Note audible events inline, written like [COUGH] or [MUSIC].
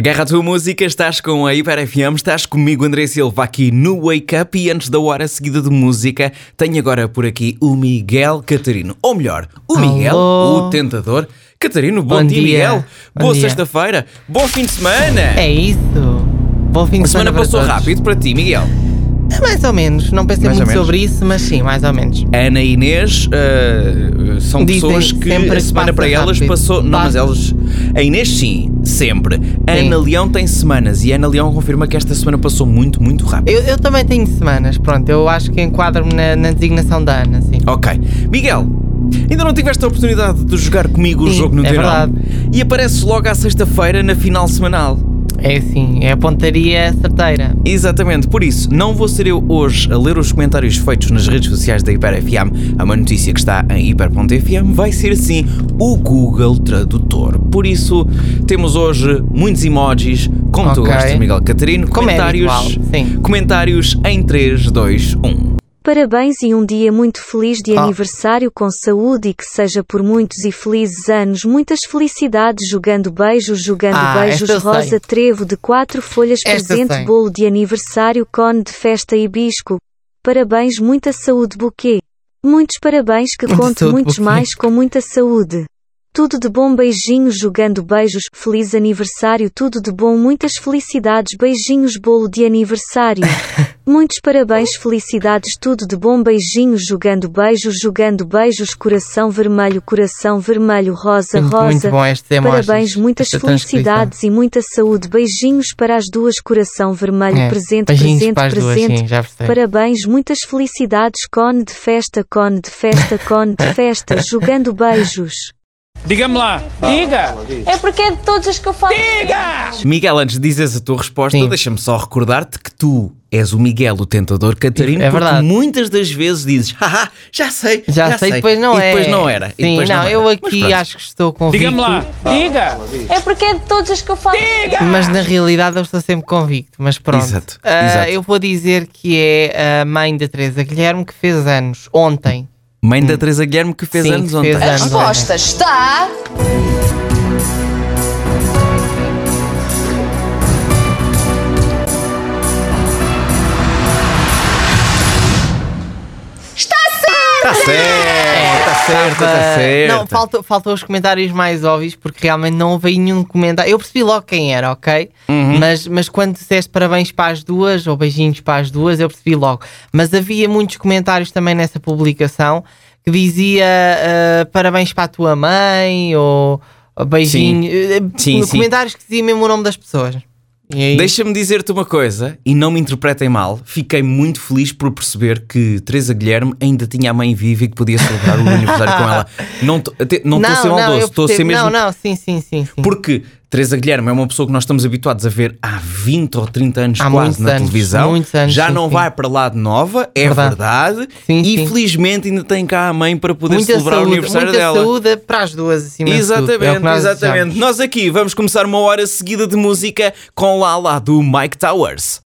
Agarra a tua música, estás com a Hiper FM, estás comigo, André Silva, aqui no Wake Up. E antes da hora seguida de música, tenho agora por aqui o Miguel Catarino. Ou melhor, o Miguel, Alô. o tentador. Catarino, bom, Bom dia. Miguel. Bom Boa sexta-feira. Bom fim de semana. É isso. Bom fim a de semana semana para passou todos. rápido para ti, Miguel. É Mais ou menos. Não pensei Mais muito sobre isso, mas sim, mais ou menos. Ana e Inês uh, são Dizem pessoas que sempre a semana passa para elas rápido. passou. Não, mas Passa. elas. A Inês sim, sempre. Sim. Ana Leão tem semanas e a Ana Leão confirma que esta semana passou muito, muito rápido. Eu, eu também tenho semanas, pronto. Eu acho que enquadro-me na, na designação da Ana, sim. Ok. Miguel, ainda não tiveste a oportunidade de jogar comigo o jogo no é verdade. E apareces logo à sexta-feira na final semanal. É assim, é a pontaria certeira. Exatamente, por isso, não vou ser eu hoje a ler os comentários feitos nas redes sociais da Hiper FM, a uma notícia que está em hiper.fm, vai ser sim o Google Tradutor. Por isso, temos hoje muitos emojis, como tu Ok. gostas, Miguel Catarino, Como é comentários, sim. comentários em 3, 2, 1. Parabéns e um dia muito feliz de Ah. aniversário com saúde e que seja por muitos e felizes anos. Muitas felicidades jogando beijos, jogando Ah, beijos. eu sei. Rosa Trevo de quatro folhas Esta presente sei. bolo de aniversário, cone de festa e bisco. Parabéns, muita saúde buquê. Muitos parabéns que conte saúde, muitos buquê. mais com muita saúde. Tudo de bom, beijinhos, jogando beijos, feliz aniversário, tudo de bom, muitas felicidades, beijinhos, bolo de aniversário. [LAUGHS] Muitos parabéns, felicidades, tudo de bom, beijinhos, jogando beijos, jogando beijos, coração vermelho, coração vermelho, rosa, Muito, rosa. muito bom este emojis, Parabéns, muitas felicidades e muita saúde, beijinhos para as duas, coração vermelho, É, presente, presente, as duas, presente. sim. Parabéns, muitas felicidades, cone de festa, cone de festa, cone de festa, [LAUGHS] jogando beijos. Diga-me lá. Diga. É porque é de todos os que eu falo. Miguel, antes de dizeres a tua resposta, Sim. deixa-me só recordar-te que tu és o Miguel, o tentador Catarino, É porque verdade. muitas das vezes dizes, haha, já sei, Já, sei, depois não e é. depois não era. e Sim, depois não, não, eu era. Mas aqui acho que estou convicto. Diga-me lá. Diga. É porque é de todos os que eu falo. Mas na realidade eu estou sempre convicto. Mas pronto. Exato, Ah, exato. Eu vou dizer que é a mãe da Teresa Guilherme que fez anos ontem. Mãe da Teresa Guilherme que fez Sim, anos ontem. fez A anos resposta está. Está certo, está certo, está Ah, certo. Não, faltou, faltou os comentários mais óbvios porque realmente não houve nenhum comentário. Eu percebi logo quem era, ok? Uhum. Mas, mas quando disseste parabéns para as duas ou beijinhos para as duas, eu percebi logo. Mas havia muitos comentários também nessa publicação que dizia ah, parabéns para a tua mãe ou, beijinho. eh, Sim, sim. comentários que diziam mesmo o nome das pessoas. Aí, Deixa-me dizer-te uma coisa, e não me interpretem mal, fiquei muito feliz por perceber que Teresa Guilherme ainda tinha a mãe viva e que podia celebrar o [LAUGHS] aniversário com ela. Não estou a ser maldoso, estou a ser mesmo. Não, não, sim, sim, sim. sim. Porque Teresa Guilherme é uma pessoa que nós estamos habituados a ver há 20 ou 30 anos Há quase na anos, televisão. anos, Já sim, não sim. vai para lá de nova, é verdade. Verdade. Sim, e felizmente ainda tem cá a mãe para poder muita celebrar saúde, o aniversário muita dela. saúde para as duas acima. É Exatamente, nós exatamente. Nós aqui vamos começar uma hora seguida de música com Lala do Mike Towers.